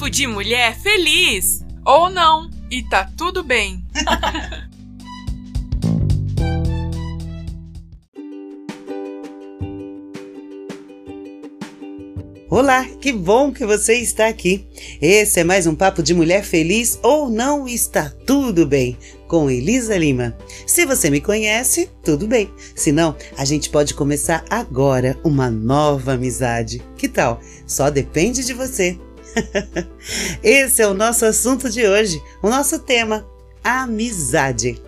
papo de mulher feliz. Ou não, e tá tudo bem. Olá, que bom que você está aqui. Esse é mais um Papo de Mulher Feliz ou Não Está Tudo Bem, com Elisa Lima. Se você me conhece, tudo bem. Se não, a gente pode começar agora uma nova amizade. Que tal? Só depende de você. Esse é o nosso assunto de hoje, o nosso tema: amizade.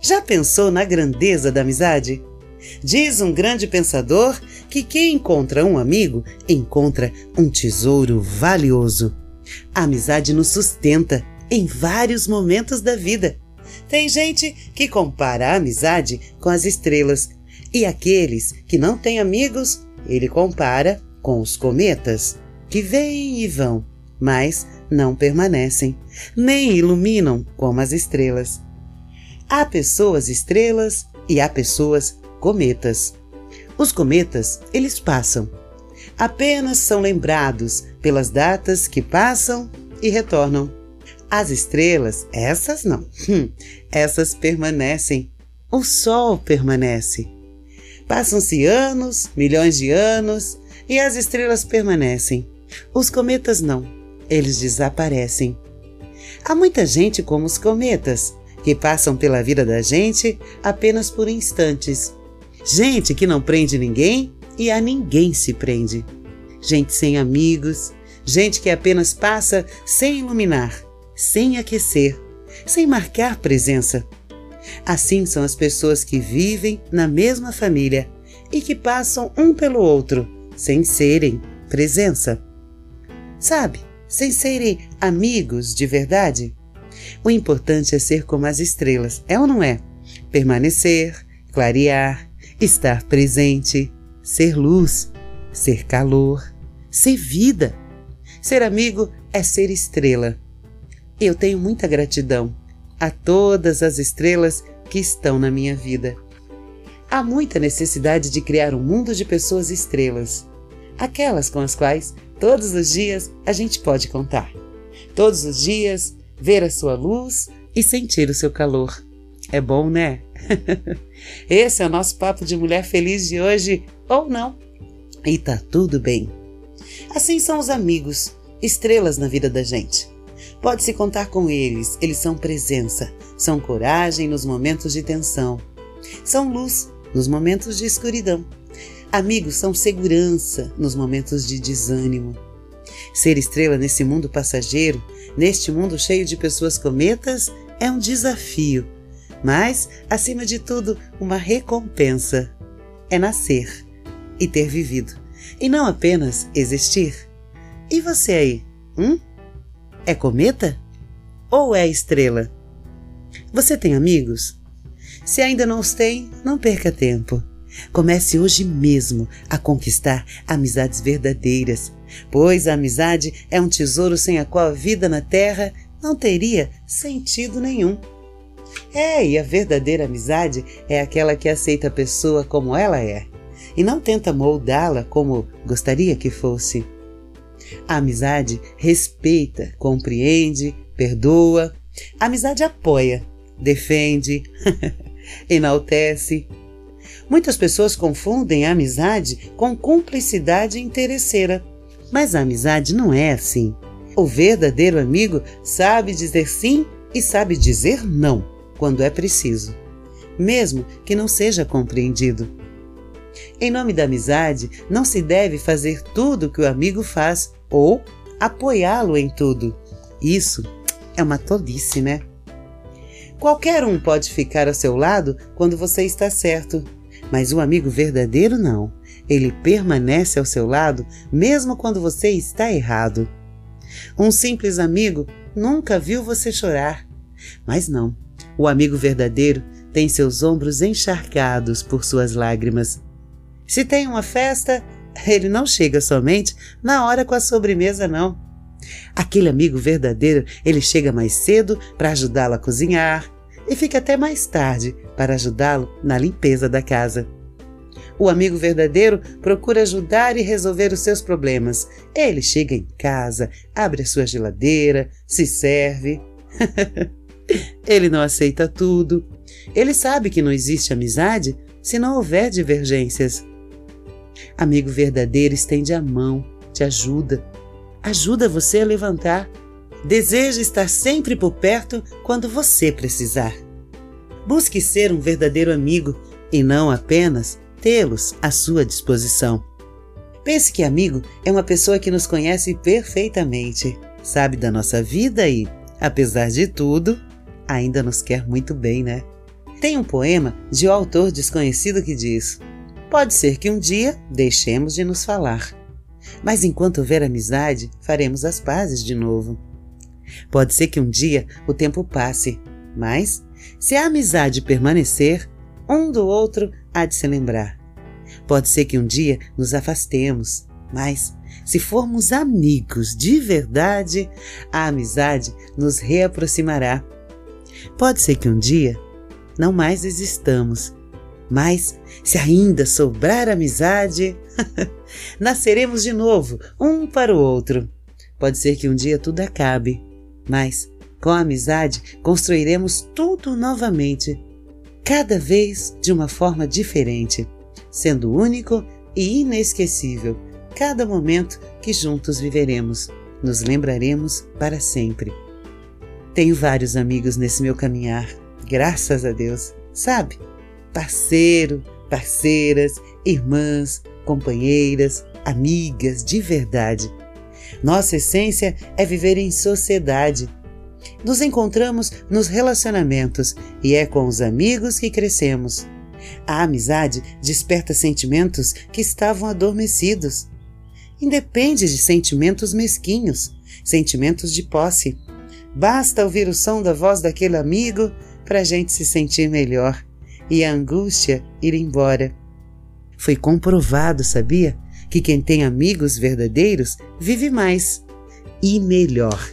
Já pensou na grandeza da amizade? Diz um grande pensador que quem encontra um amigo encontra um tesouro valioso. A amizade nos sustenta em vários momentos da vida. Tem gente que compara a amizade com as estrelas, e aqueles que não têm amigos, ele compara com os cometas, que vêm e vão, mas não permanecem, nem iluminam como as estrelas. Há pessoas estrelas e há pessoas cometas. Os cometas, eles passam. Apenas são lembrados pelas datas que passam e retornam. As estrelas, essas não. Hum, essas permanecem. O Sol permanece. Passam-se anos, milhões de anos, e as estrelas permanecem. Os cometas não. Eles desaparecem. Há muita gente como os cometas, que passam pela vida da gente apenas por instantes gente que não prende ninguém e a ninguém se prende, gente sem amigos, gente que apenas passa sem iluminar, sem aquecer, sem marcar presença. Assim são as pessoas que vivem na mesma família e que passam um pelo outro, sem serem presença. Sabe, sem serem amigos de verdade? O importante é ser como as estrelas, é ou não é? Permanecer, clarear, estar presente, ser luz, ser calor, ser vida. Ser amigo é ser estrela. Eu tenho muita gratidão a todas as estrelas que estão na minha vida. Há muita necessidade de criar um mundo de pessoas estrelas, aquelas com as quais todos os dias a gente pode contar. Todos os dias ver a sua luz e sentir o seu calor. É bom, né? Esse é o nosso papo de mulher feliz de hoje, ou não. E tá tudo bem. Assim são os amigos, estrelas na vida da gente. Pode-se contar com eles, eles são presença, são coragem nos momentos de tensão, são luz nos momentos de escuridão. Amigos são segurança nos momentos de desânimo. Ser estrela nesse mundo passageiro, neste mundo cheio de pessoas cometas, é um desafio mas, acima de tudo, uma recompensa. É nascer e ter vivido, e não apenas existir. E você aí, hum? É cometa? Ou é estrela? Você tem amigos? Se ainda não os tem, não perca tempo. Comece hoje mesmo a conquistar amizades verdadeiras, pois a amizade é um tesouro sem a qual a vida na Terra não teria sentido nenhum. É, e a verdadeira amizade é aquela que aceita a pessoa como ela é e não tenta moldá-la como gostaria que fosse. A amizade respeita, compreende, perdoa. A amizade apoia, defende, enaltece. Muitas pessoas confundem a amizade com cumplicidade interesseira, mas a amizade não é assim. O verdadeiro amigo sabe dizer sim e sabe dizer não quando é preciso, mesmo que não seja compreendido. Em nome da amizade, não se deve fazer tudo o que o amigo faz ou apoiá-lo em tudo. Isso é uma tolice, né? Qualquer um pode ficar ao seu lado quando você está certo, mas o amigo verdadeiro não. Ele permanece ao seu lado mesmo quando você está errado. Um simples amigo nunca viu você chorar, mas não. O amigo verdadeiro tem seus ombros encharcados por suas lágrimas. Se tem uma festa, ele não chega somente na hora com a sobremesa, não. Aquele amigo verdadeiro, ele chega mais cedo para ajudá-lo a cozinhar e fica até mais tarde para ajudá-lo na limpeza da casa. O amigo verdadeiro procura ajudar e resolver os seus problemas. Ele chega em casa, abre a sua geladeira, se serve. Ele não aceita tudo. Ele sabe que não existe amizade se não houver divergências. Amigo verdadeiro estende a mão, te ajuda, ajuda você a levantar. Deseja estar sempre por perto quando você precisar. Busque ser um verdadeiro amigo e não apenas tê-los à sua disposição. Pense que amigo é uma pessoa que nos conhece perfeitamente, sabe da nossa vida e, apesar de tudo, ainda nos quer muito bem, né? Tem um poema de um autor desconhecido que diz: Pode ser que um dia deixemos de nos falar, mas enquanto houver amizade, faremos as pazes de novo. Pode ser que um dia o tempo passe, mas se a amizade permanecer, um do outro há de se lembrar. Pode ser que um dia nos afastemos, mas se formos amigos de verdade, a amizade nos reaproximará. Pode ser que um dia não mais existamos, mas se ainda sobrar amizade, nasceremos de novo, um para o outro. Pode ser que um dia tudo acabe, mas com a amizade construiremos tudo novamente cada vez de uma forma diferente, sendo único e inesquecível cada momento que juntos viveremos. Nos lembraremos para sempre. Tenho vários amigos nesse meu caminhar, graças a Deus, sabe? Parceiro, parceiras, irmãs, companheiras, amigas de verdade. Nossa essência é viver em sociedade, nos encontramos nos relacionamentos e é com os amigos que crescemos. A amizade desperta sentimentos que estavam adormecidos. Independe de sentimentos mesquinhos, sentimentos de posse. Basta ouvir o som da voz daquele amigo para a gente se sentir melhor e a angústia ir embora. Foi comprovado, sabia? Que quem tem amigos verdadeiros vive mais e melhor.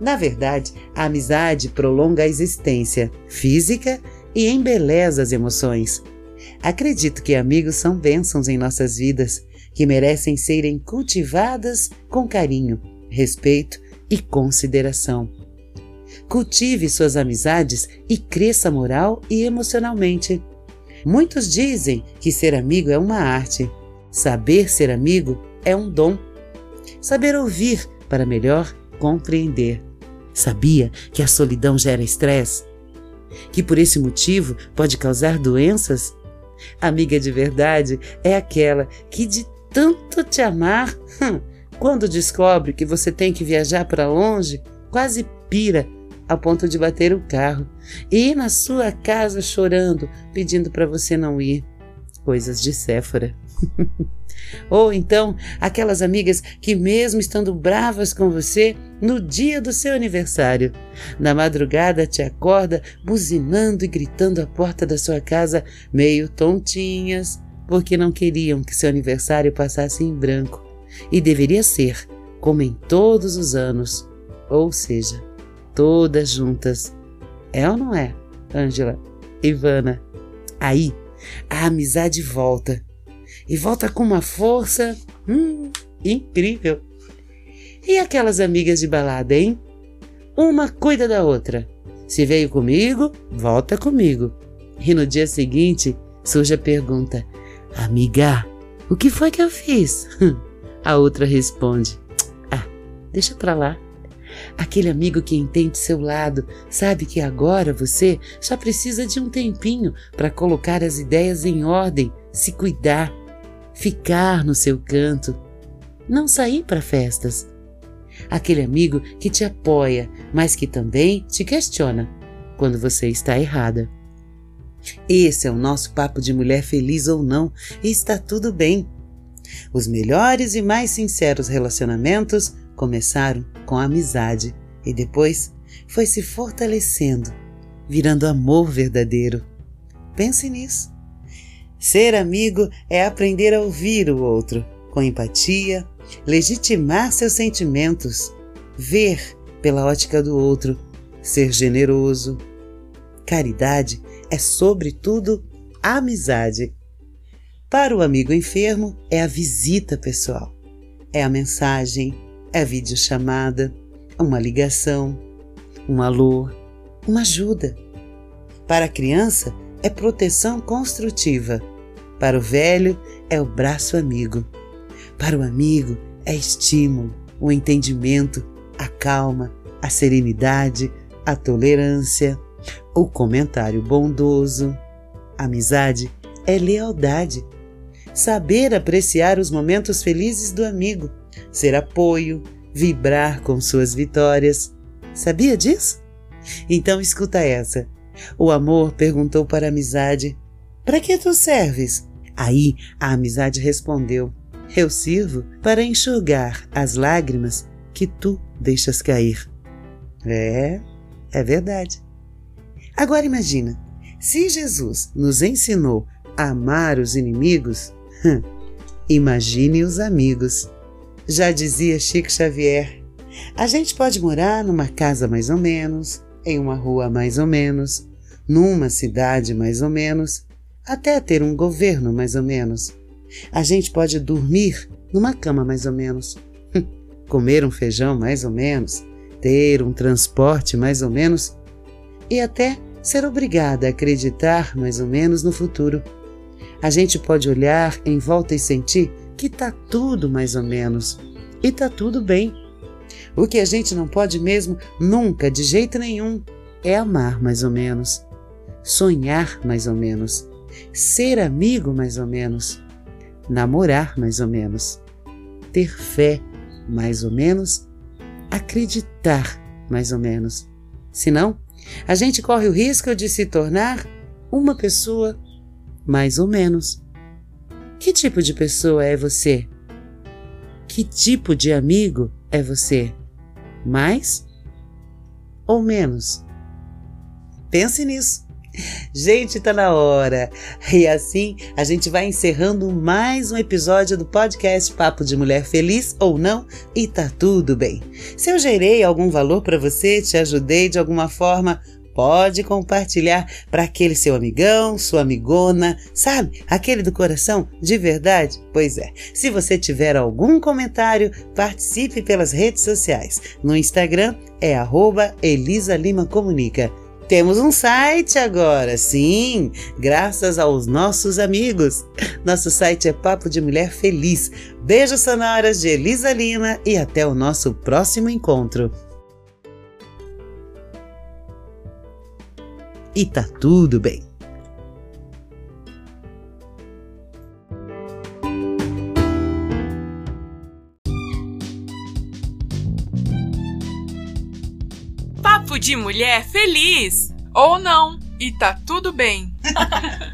Na verdade, a amizade prolonga a existência física e embeleza as emoções. Acredito que amigos são bênçãos em nossas vidas, que merecem serem cultivadas com carinho, respeito e consideração. Cultive suas amizades e cresça moral e emocionalmente. Muitos dizem que ser amigo é uma arte. Saber ser amigo é um dom. Saber ouvir para melhor compreender. Sabia que a solidão gera estresse? Que por esse motivo pode causar doenças? Amiga de verdade é aquela que, de tanto te amar, hum, quando descobre que você tem que viajar para longe, quase pira a ponto de bater o carro e ir na sua casa chorando, pedindo para você não ir. Coisas de Séfora. Ou então aquelas amigas que, mesmo estando bravas com você, no dia do seu aniversário, na madrugada te acorda buzinando e gritando à porta da sua casa, meio tontinhas, porque não queriam que seu aniversário passasse em branco. E deveria ser, como em todos os anos, ou seja, todas juntas. É ou não é, Ângela? Ivana? Aí, a amizade volta e volta com uma força hum, incrível. E aquelas amigas de balada, hein? Uma cuida da outra. Se veio comigo, volta comigo. E no dia seguinte surge a pergunta: Amiga, o que foi que eu fiz? A outra responde: Ah, deixa pra lá. Aquele amigo que entende seu lado sabe que agora você só precisa de um tempinho para colocar as ideias em ordem, se cuidar, ficar no seu canto, não sair para festas. Aquele amigo que te apoia, mas que também te questiona quando você está errada. Esse é o nosso papo de mulher feliz ou não, e está tudo bem. Os melhores e mais sinceros relacionamentos começaram com amizade e depois foi se fortalecendo, virando amor verdadeiro. Pense nisso. Ser amigo é aprender a ouvir o outro com empatia, legitimar seus sentimentos, ver pela ótica do outro, ser generoso. Caridade é, sobretudo, amizade. Para o amigo enfermo, é a visita pessoal, é a mensagem, é a videochamada, uma ligação, um alô, uma ajuda. Para a criança, é proteção construtiva. Para o velho, é o braço amigo. Para o amigo, é estímulo, o entendimento, a calma, a serenidade, a tolerância, o comentário bondoso. Amizade é lealdade. Saber apreciar os momentos felizes do amigo, ser apoio, vibrar com suas vitórias. Sabia disso? Então escuta essa. O amor perguntou para a amizade: Para que tu serves? Aí a amizade respondeu: Eu sirvo para enxugar as lágrimas que tu deixas cair. É, é verdade. Agora imagina, se Jesus nos ensinou a amar os inimigos, imagine os amigos. Já dizia Chico Xavier, a gente pode morar numa casa mais ou menos, em uma rua mais ou menos, numa cidade mais ou menos, até ter um governo mais ou menos. A gente pode dormir numa cama mais ou menos, comer um feijão mais ou menos, ter um transporte mais ou menos e até ser obrigada a acreditar mais ou menos no futuro. A gente pode olhar em volta e sentir que tá tudo mais ou menos e tá tudo bem. O que a gente não pode mesmo, nunca, de jeito nenhum, é amar mais ou menos, sonhar mais ou menos, ser amigo mais ou menos, namorar mais ou menos, ter fé mais ou menos, acreditar mais ou menos. Senão, a gente corre o risco de se tornar uma pessoa mais ou menos. Que tipo de pessoa é você? Que tipo de amigo é você? Mais ou menos? Pense nisso. Gente, tá na hora. E assim a gente vai encerrando mais um episódio do podcast Papo de Mulher Feliz ou não, e tá tudo bem. Se eu gerei algum valor para você, te ajudei de alguma forma, pode compartilhar para aquele seu amigão, sua amigona, sabe? Aquele do coração, de verdade? Pois é. Se você tiver algum comentário, participe pelas redes sociais. No Instagram é Elisa Lima Comunica temos um site agora, sim, graças aos nossos amigos. Nosso site é Papo de Mulher Feliz. Beijos sonoras de Elisa Lima e até o nosso próximo encontro. E tá tudo bem. De mulher feliz! Ou não, e tá tudo bem.